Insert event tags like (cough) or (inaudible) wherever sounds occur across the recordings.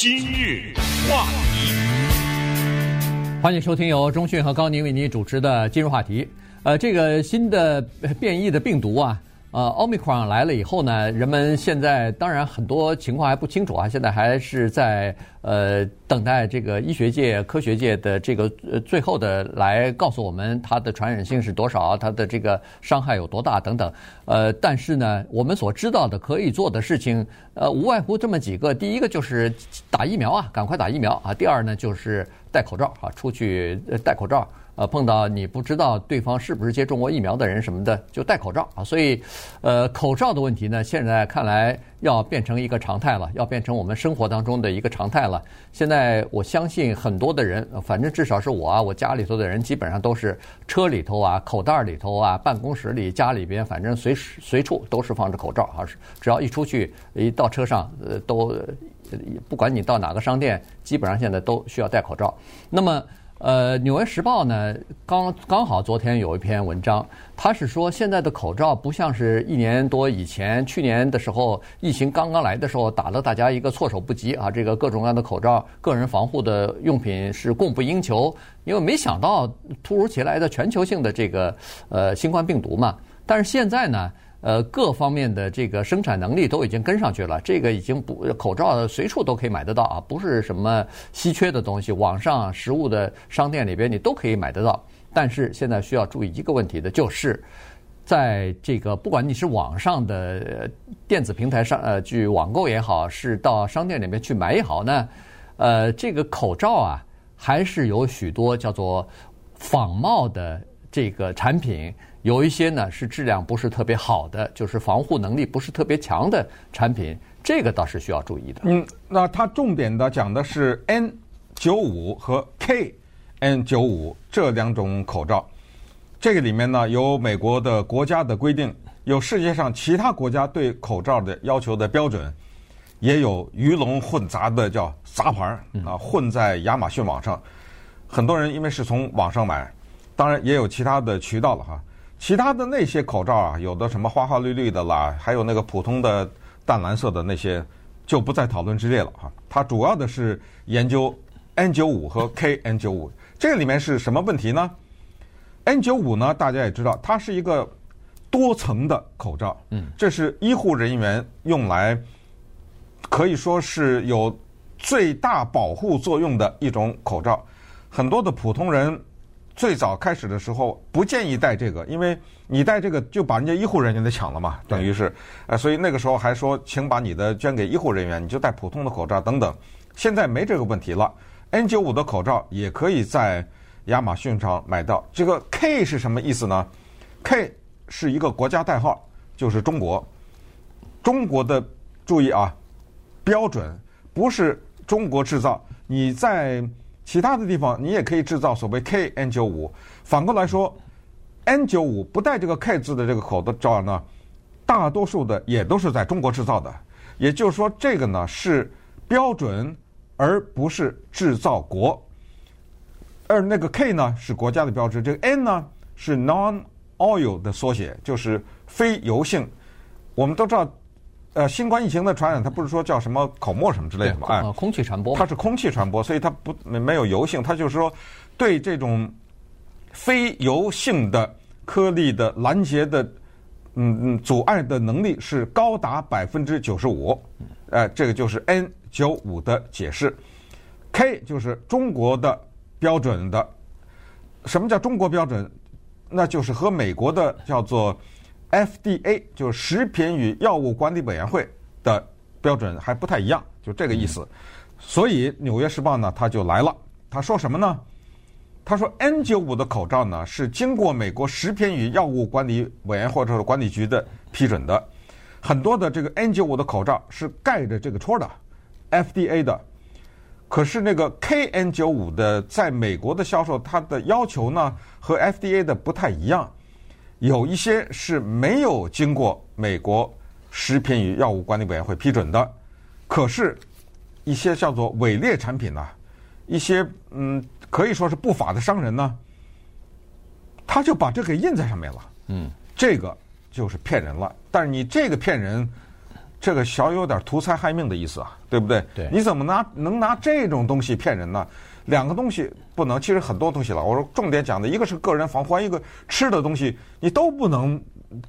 今日话题，欢迎收听由中讯和高宁为您主持的今日话题。呃，这个新的变异的病毒啊。呃，奥密克戎来了以后呢，人们现在当然很多情况还不清楚啊，现在还是在呃等待这个医学界、科学界的这个呃最后的来告诉我们它的传染性是多少，它的这个伤害有多大等等。呃，但是呢，我们所知道的可以做的事情，呃，无外乎这么几个。第一个就是打疫苗啊，赶快打疫苗啊。第二呢，就是戴口罩啊，出去戴口罩。呃，碰到你不知道对方是不是接种过疫苗的人什么的，就戴口罩啊。所以，呃，口罩的问题呢，现在看来要变成一个常态了，要变成我们生活当中的一个常态了。现在我相信很多的人，反正至少是我啊，我家里头的人基本上都是车里头啊、口袋里头啊、办公室里、家里边，反正随时随处都是放着口罩啊。只要一出去，一到车上，呃，都不管你到哪个商店，基本上现在都需要戴口罩。那么。呃，《纽约时报》呢，刚刚好昨天有一篇文章，他是说现在的口罩不像是一年多以前，去年的时候疫情刚刚来的时候，打了大家一个措手不及啊，这个各种各样的口罩、个人防护的用品是供不应求，因为没想到突如其来的全球性的这个呃新冠病毒嘛。但是现在呢？呃，各方面的这个生产能力都已经跟上去了，这个已经不口罩随处都可以买得到啊，不是什么稀缺的东西，网上食物的商店里边你都可以买得到。但是现在需要注意一个问题的就是，在这个不管你是网上的电子平台上呃去网购也好，是到商店里面去买也好呢，呃，这个口罩啊还是有许多叫做仿冒的这个产品。有一些呢是质量不是特别好的，就是防护能力不是特别强的产品，这个倒是需要注意的。嗯，那它重点的讲的是 N 九五和 KN 九五这两种口罩。这个里面呢有美国的国家的规定，有世界上其他国家对口罩的要求的标准，也有鱼龙混杂的叫杂牌啊，混在亚马逊网上。很多人因为是从网上买，当然也有其他的渠道了哈。其他的那些口罩啊，有的什么花花绿绿的啦，还有那个普通的淡蓝色的那些，就不在讨论之列了哈。它主要的是研究 N95 和 KN95，这个里面是什么问题呢？N95 呢，大家也知道，它是一个多层的口罩，嗯，这是医护人员用来可以说是有最大保护作用的一种口罩，很多的普通人。最早开始的时候不建议戴这个，因为你戴这个就把人家医护人员给抢了嘛，等于是，呃，所以那个时候还说，请把你的捐给医护人员，你就戴普通的口罩等等。现在没这个问题了，N95 的口罩也可以在亚马逊上买到。这个 K 是什么意思呢？K 是一个国家代号，就是中国。中国的注意啊，标准不是中国制造，你在。其他的地方你也可以制造所谓 KN95，反过来说，N95 不带这个 K 字的这个口罩呢，大多数的也都是在中国制造的。也就是说，这个呢是标准，而不是制造国。而那个 K 呢是国家的标志，这个 N 呢是 non-oil 的缩写，就是非油性。我们都知道。呃，新冠疫情的传染，它不是说叫什么口沫什么之类的嘛？哎，空气传播，它是空气传播，所以它不没没有油性，它就是说对这种非油性的颗粒的拦截的嗯嗯阻碍的能力是高达百分之九十五。呃，这个就是 N 九五的解释。K 就是中国的标准的。什么叫中国标准？那就是和美国的叫做。FDA 就是食品与药物管理委员会的标准还不太一样，就这个意思。所以《纽约时报》呢，他就来了，他说什么呢？他说 N95 的口罩呢是经过美国食品与药物管理委员会或者管理局的批准的，很多的这个 N95 的口罩是盖着这个戳的，FDA 的。可是那个 KN95 的在美国的销售，它的要求呢和 FDA 的不太一样。有一些是没有经过美国食品与药物管理委员会批准的，可是，一些叫做伪劣产品呢，一些嗯可以说是不法的商人呢，他就把这给印在上面了。嗯，这个就是骗人了。但是你这个骗人，这个小有点图财害命的意思啊，对不对？对。你怎么拿能拿这种东西骗人呢？两个东西不能，其实很多东西了。我说重点讲的一个是个人防护，一个吃的东西你都不能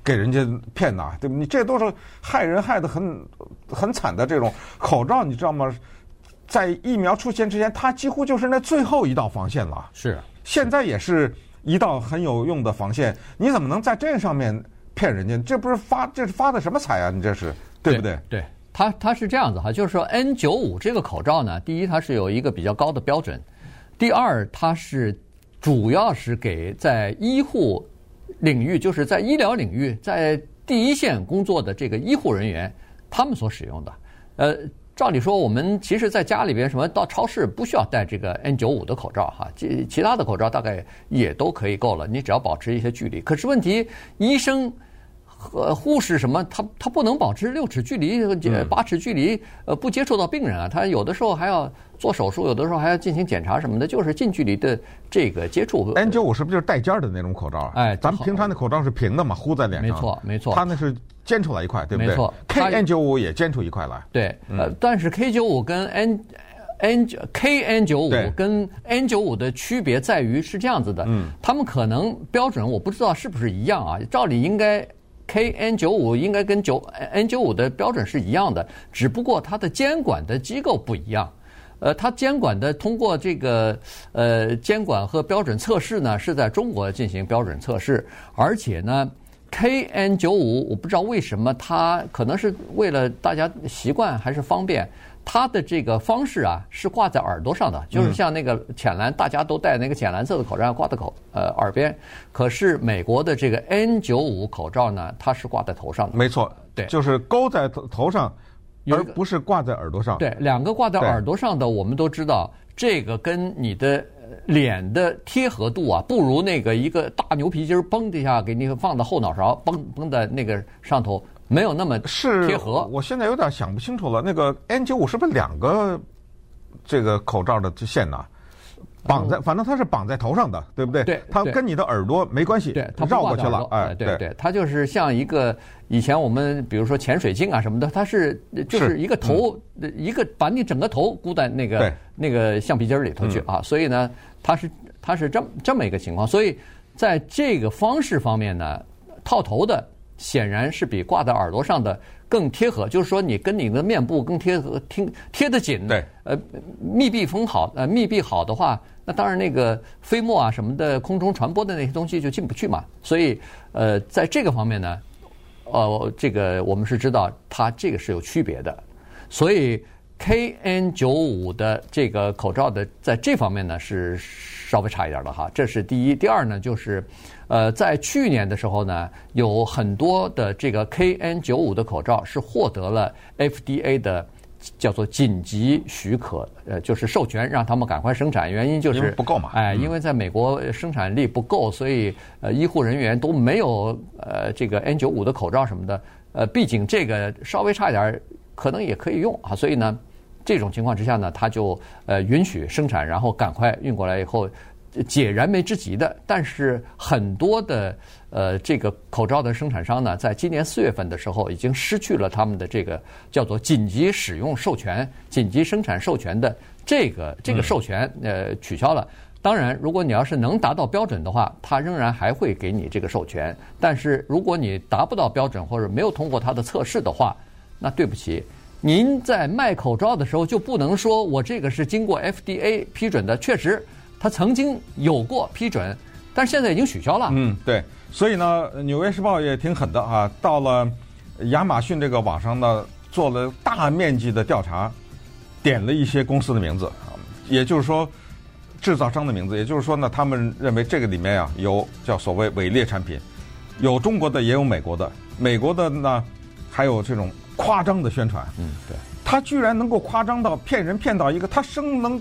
给人家骗呐，对不？你这都是害人害得很很惨的这种口罩，你知道吗？在疫苗出现之前，它几乎就是那最后一道防线了。是。现在也是一道很有用的防线，你怎么能在这上面骗人家？这不是发这是发的什么财啊？你这是对不对？对。它它是这样子哈，就是说 N95 这个口罩呢，第一它是有一个比较高的标准，第二它是主要是给在医护领域，就是在医疗领域，在第一线工作的这个医护人员他们所使用的。呃，照理说我们其实在家里边什么到超市不需要戴这个 N95 的口罩哈，其其他的口罩大概也都可以够了，你只要保持一些距离。可是问题医生。和护士什么，他他不能保持六尺距离、八尺距离，呃，不接触到病人啊。他有的时候还要做手术，有的时候还要进行检查什么的，就是近距离的这个接触。N 九五是不是就是带尖儿的那种口罩？哎，咱们平常的口罩是平的嘛，糊在脸上。没错，没错。他那是尖出来一块，对不对？没错。，K N 九五也尖出一块来。对，呃，但是 K 九五跟 N N K N 九五跟 N 九五的区别在于是这样子的，嗯，他们可能标准我不知道是不是一样啊？照理应该。KN 九五应该跟九 N 九五的标准是一样的，只不过它的监管的机构不一样。呃，它监管的通过这个呃监管和标准测试呢，是在中国进行标准测试，而且呢，KN 九五我不知道为什么它可能是为了大家习惯还是方便。它的这个方式啊，是挂在耳朵上的，就是像那个浅蓝，大家都戴那个浅蓝色的口罩挂在口呃耳边。可是美国的这个 N 九五口罩呢，它是挂在头上的。没错，对，就是勾在头头上，而不是挂在耳朵上。对，两个挂在耳朵上的，我们都知道，这个跟你的脸的贴合度啊，不如那个一个大牛皮筋儿嘣的一下给你放到后脑勺，嘣嘣在那个上头。没有那么是贴合，我现在有点想不清楚了。那个 N 九五是不是两个这个口罩的线呢？绑在，反正它是绑在头上的，对不对？对，它跟你的耳朵没关系，对，它绕过去了。哎，对对，它就是像一个以前我们比如说潜水镜啊什么的，它是就是一个头，一个把你整个头箍在那个那个橡皮筋里头去啊。所以呢，它是它是这么这么一个情况。所以在这个方式方面呢，套头的。显然是比挂在耳朵上的更贴合，就是说你跟你的面部更贴合，贴贴得紧。对，呃，密闭封好，呃，密闭好的话，那当然那个飞沫啊什么的，空中传播的那些东西就进不去嘛。所以，呃，在这个方面呢，呃，这个我们是知道它这个是有区别的。所以，KN95 的这个口罩的在这方面呢是稍微差一点的哈。这是第一，第二呢就是。呃，在去年的时候呢，有很多的这个 KN95 的口罩是获得了 FDA 的叫做紧急许可，呃，就是授权让他们赶快生产。原因就是不够嘛，哎，因为在美国生产力不够，所以呃，医护人员都没有呃这个 N95 的口罩什么的。呃，毕竟这个稍微差一点，可能也可以用啊。所以呢，这种情况之下呢，他就呃允许生产，然后赶快运过来以后。解燃眉之急的，但是很多的呃这个口罩的生产商呢，在今年四月份的时候，已经失去了他们的这个叫做紧急使用授权、紧急生产授权的这个这个授权，呃取消了。当然，如果你要是能达到标准的话，它仍然还会给你这个授权。但是如果你达不到标准或者没有通过它的测试的话，那对不起，您在卖口罩的时候就不能说我这个是经过 FDA 批准的，确实。他曾经有过批准，但是现在已经取消了。嗯，对。所以呢，《纽约时报》也挺狠的啊，到了亚马逊这个网上呢，做了大面积的调查，点了一些公司的名字啊，也就是说，制造商的名字。也就是说呢，他们认为这个里面啊，有叫所谓伪劣产品，有中国的，也有美国的。美国的呢，还有这种夸张的宣传。嗯，对。他居然能够夸张到骗人，骗到一个他生能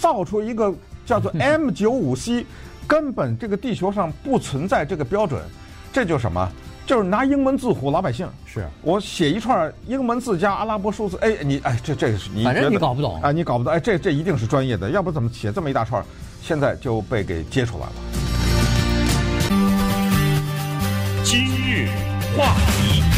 造出一个。叫做 M 九五 C，根本这个地球上不存在这个标准，这就是什么？就是拿英文字唬老百姓。是我写一串英文字加阿拉伯数字，哎，你哎，这这个是你反正你搞不懂啊，你搞不懂，哎，这这一定是专业的，要不怎么写这么一大串？现在就被给揭出来了。今日话题。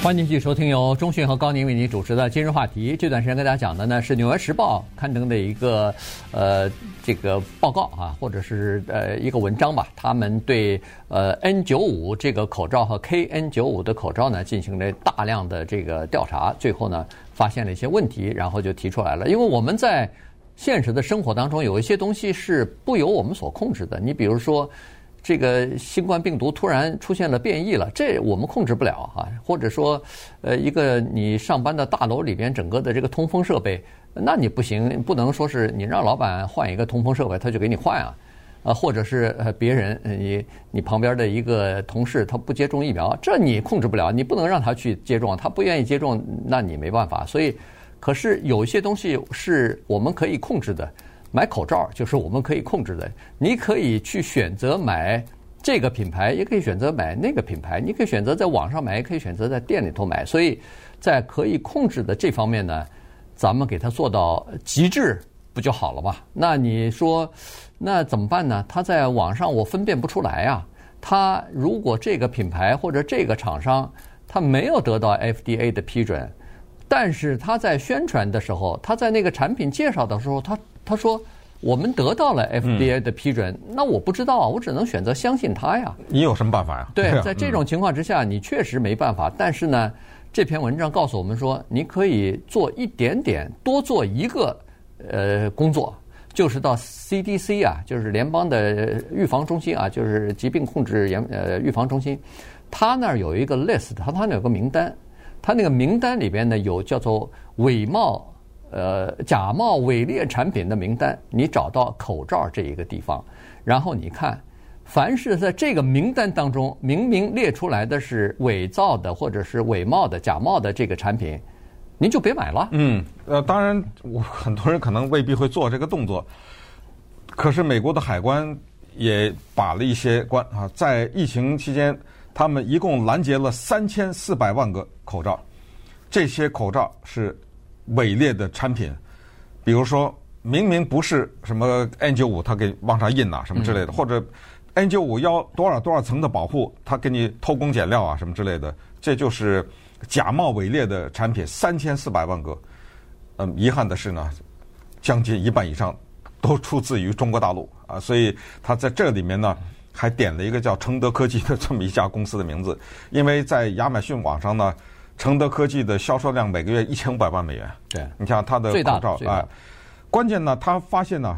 欢迎继续收听由中讯和高宁为您主持的今日话题。这段时间跟大家讲的呢是《纽约时报》刊登的一个呃这个报告啊，或者是呃一个文章吧。他们对呃 N95 这个口罩和 KN95 的口罩呢进行了大量的这个调查，最后呢发现了一些问题，然后就提出来了。因为我们在现实的生活当中有一些东西是不由我们所控制的，你比如说。这个新冠病毒突然出现了变异了，这我们控制不了啊。或者说，呃，一个你上班的大楼里边整个的这个通风设备，那你不行，不能说是你让老板换一个通风设备，他就给你换啊。呃，或者是呃别人，你你旁边的一个同事他不接种疫苗，这你控制不了，你不能让他去接种，他不愿意接种，那你没办法。所以，可是有一些东西是我们可以控制的。买口罩就是我们可以控制的，你可以去选择买这个品牌，也可以选择买那个品牌，你可以选择在网上买，也可以选择在店里头买。所以在可以控制的这方面呢，咱们给它做到极致，不就好了吗？那你说，那怎么办呢？他在网上我分辨不出来啊。他如果这个品牌或者这个厂商他没有得到 FDA 的批准，但是他在宣传的时候，他在那个产品介绍的时候，他他说：“我们得到了 FDA 的批准，嗯、那我不知道啊，我只能选择相信他呀。你有什么办法呀？对，(laughs) 在这种情况之下，嗯、你确实没办法。但是呢，这篇文章告诉我们说，你可以做一点点，多做一个呃工作，就是到 CDC 啊，就是联邦的预防中心啊，就是疾病控制研呃预防中心，他那儿有一个 list，他他那有个名单，他那个名单里边呢有叫做伪冒。”呃，假冒伪劣产品的名单，你找到口罩这一个地方，然后你看，凡是在这个名单当中明明列出来的是伪造的或者是伪冒的、假冒的这个产品，您就别买了。嗯，呃，当然，我很多人可能未必会做这个动作，可是美国的海关也把了一些关啊，在疫情期间，他们一共拦截了三千四百万个口罩，这些口罩是。伪劣的产品，比如说明明不是什么 N 九五他给往上印呐、啊，什么之类的，嗯、或者 N 九五要多少多少层的保护，他给你偷工减料啊，什么之类的，这就是假冒伪劣的产品，三千四百万个。嗯，遗憾的是呢，将近一半以上都出自于中国大陆啊，所以他在这里面呢，还点了一个叫承德科技的这么一家公司的名字，因为在亚马逊网上呢。承德科技的销售量每个月一千五百万美元。对，你像它的口罩啊，关键呢，他发现呢，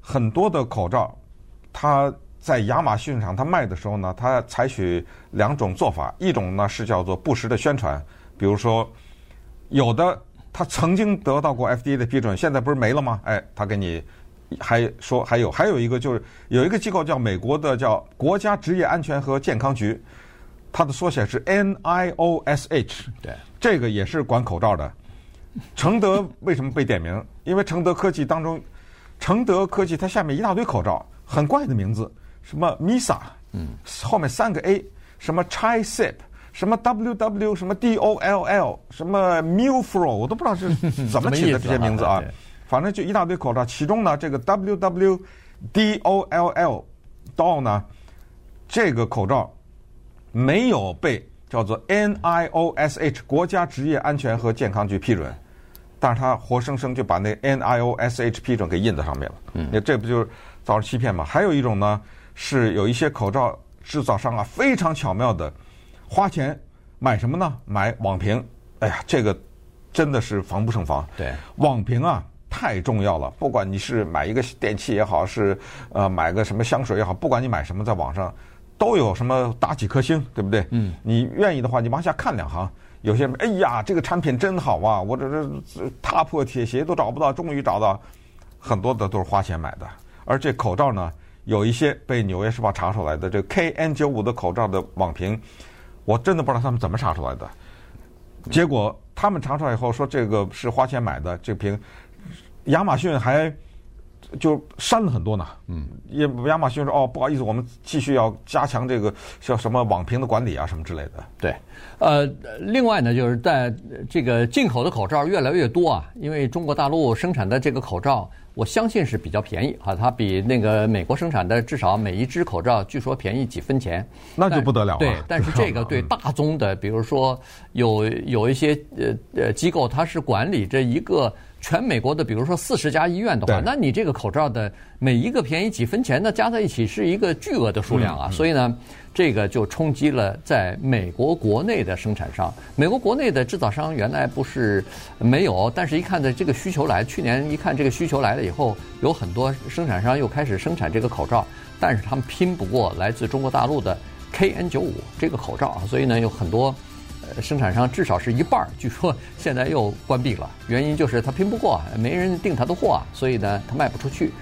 很多的口罩，他在亚马逊上他卖的时候呢，他采取两种做法，一种呢是叫做不实的宣传，比如说有的他曾经得到过 FDA 的批准，现在不是没了吗？哎，他给你还说还有还有一个就是有一个机构叫美国的叫国家职业安全和健康局。它的缩写是 NIOSH，对，这个也是管口罩的。承德为什么被点名？因为承德科技当中，承德科技它下面一大堆口罩，很怪的名字，什么 MISA，嗯，后面三个 A，什么 CHI-SIP，什么 WW，什么 DOLL，什么 Milfro，我都不知道是 (laughs) 怎么起的这些名字啊。反正就一大堆口罩，其中呢，这个 WWDOLL DOLL 呢，这个口罩。没有被叫做 NIOSH 国家职业安全和健康局批准，但是他活生生就把那 NIOSH 批准给印在上面了。嗯，那这不就是造成欺骗吗？还有一种呢，是有一些口罩制造商啊，非常巧妙的花钱买什么呢？买网评。哎呀，这个真的是防不胜防。对，网评啊太重要了。不管你是买一个电器也好，是呃买个什么香水也好，不管你买什么，在网上。都有什么打几颗星，对不对？嗯，你愿意的话，你往下看两行。有些人，哎呀，这个产品真好啊！我这这踏破铁鞋都找不到，终于找到。很多的都是花钱买的。而这口罩呢，有一些被《纽约时报》查出来的，这 KN95 的口罩的网评，我真的不知道他们怎么查出来的。结果他们查出来以后说这个是花钱买的，这瓶亚马逊还就删了很多呢。嗯，也亚马逊说哦，不好意思，我们继续要加强这个叫什么网评的管理啊，什么之类的。对，呃，另外呢，就是在这个进口的口罩越来越多啊，因为中国大陆生产的这个口罩，我相信是比较便宜啊，它比那个美国生产的至少每一只口罩据说便宜几分钱，那就不得了了。对，但是这个对大宗的，比如说有有一些呃呃机构，它是管理这一个。全美国的，比如说四十家医院的话，那你这个口罩的每一个便宜几分钱，那加在一起是一个巨额的数量啊！所以呢，这个就冲击了在美国国内的生产商。美国国内的制造商原来不是没有，但是一看的这个需求来，去年一看这个需求来了以后，有很多生产商又开始生产这个口罩，但是他们拼不过来自中国大陆的 KN95 这个口罩啊，所以呢，有很多。生产商至少是一半，据说现在又关闭了，原因就是他拼不过，没人订他的货，所以呢，他卖不出去。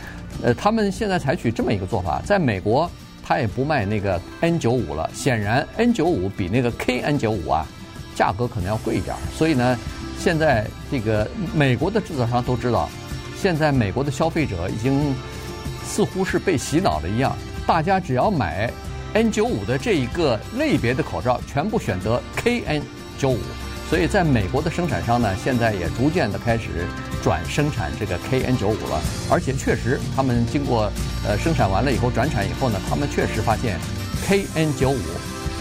呃，他们现在采取这么一个做法，在美国他也不卖那个 N95 了，显然 N95 比那个 KN95 啊，价格可能要贵一点。所以呢，现在这个美国的制造商都知道，现在美国的消费者已经似乎是被洗脑了一样，大家只要买。N95 的这一个类别的口罩全部选择 KN95，所以在美国的生产商呢，现在也逐渐的开始转生产这个 KN95 了，而且确实他们经过呃生产完了以后转产以后呢，他们确实发现 KN95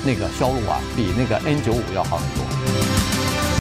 那个销路啊比那个 N95 要好很多。